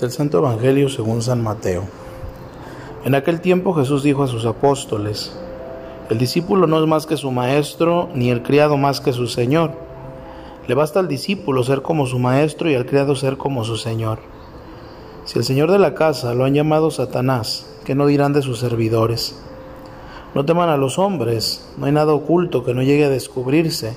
Del Santo Evangelio según San Mateo. En aquel tiempo Jesús dijo a sus apóstoles, El discípulo no es más que su maestro, ni el criado más que su señor. Le basta al discípulo ser como su maestro y al criado ser como su señor. Si el señor de la casa lo han llamado Satanás, ¿qué no dirán de sus servidores? No teman a los hombres, no hay nada oculto que no llegue a descubrirse,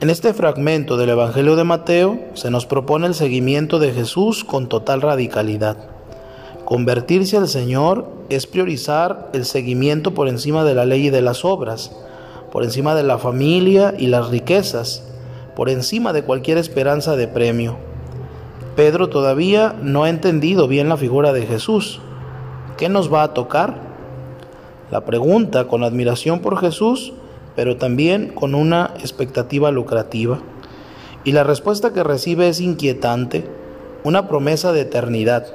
En este fragmento del Evangelio de Mateo se nos propone el seguimiento de Jesús con total radicalidad. Convertirse al Señor es priorizar el seguimiento por encima de la ley y de las obras, por encima de la familia y las riquezas, por encima de cualquier esperanza de premio. Pedro todavía no ha entendido bien la figura de Jesús. ¿Qué nos va a tocar? La pregunta con admiración por Jesús, pero también con una expectativa lucrativa. Y la respuesta que recibe es inquietante, una promesa de eternidad.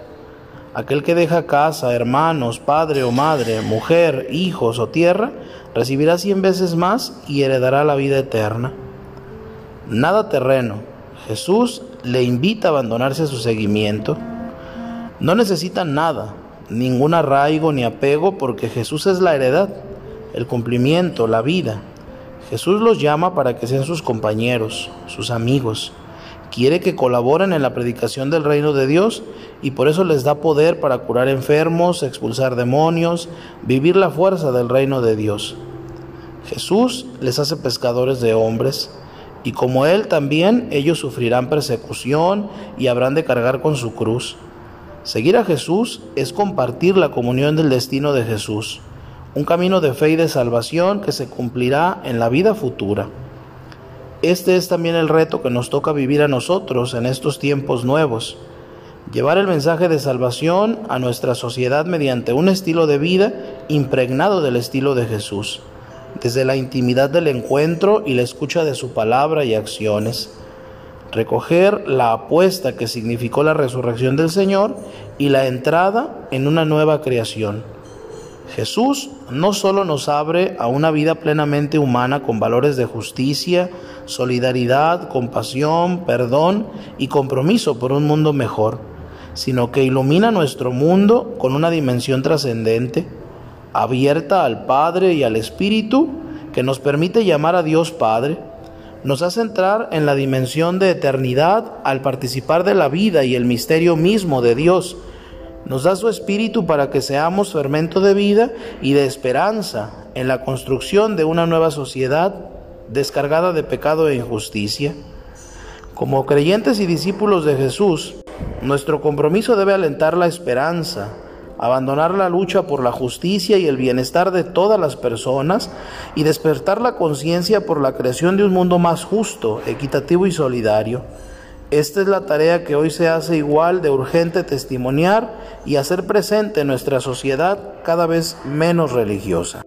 Aquel que deja casa, hermanos, padre o madre, mujer, hijos o tierra, recibirá cien veces más y heredará la vida eterna. Nada terreno. Jesús le invita a abandonarse a su seguimiento. No necesita nada, ningún arraigo ni apego, porque Jesús es la heredad, el cumplimiento, la vida. Jesús los llama para que sean sus compañeros, sus amigos quiere que colaboren en la predicación del reino de Dios y por eso les da poder para curar enfermos, expulsar demonios, vivir la fuerza del reino de Dios. Jesús les hace pescadores de hombres y como Él también ellos sufrirán persecución y habrán de cargar con su cruz. Seguir a Jesús es compartir la comunión del destino de Jesús, un camino de fe y de salvación que se cumplirá en la vida futura. Este es también el reto que nos toca vivir a nosotros en estos tiempos nuevos. Llevar el mensaje de salvación a nuestra sociedad mediante un estilo de vida impregnado del estilo de Jesús, desde la intimidad del encuentro y la escucha de su palabra y acciones. Recoger la apuesta que significó la resurrección del Señor y la entrada en una nueva creación. Jesús no solo nos abre a una vida plenamente humana con valores de justicia, solidaridad, compasión, perdón y compromiso por un mundo mejor, sino que ilumina nuestro mundo con una dimensión trascendente, abierta al Padre y al Espíritu, que nos permite llamar a Dios Padre, nos hace entrar en la dimensión de eternidad al participar de la vida y el misterio mismo de Dios, nos da su espíritu para que seamos fermento de vida y de esperanza en la construcción de una nueva sociedad descargada de pecado e injusticia. Como creyentes y discípulos de Jesús, nuestro compromiso debe alentar la esperanza, abandonar la lucha por la justicia y el bienestar de todas las personas y despertar la conciencia por la creación de un mundo más justo, equitativo y solidario. Esta es la tarea que hoy se hace igual de urgente testimoniar y hacer presente en nuestra sociedad cada vez menos religiosa.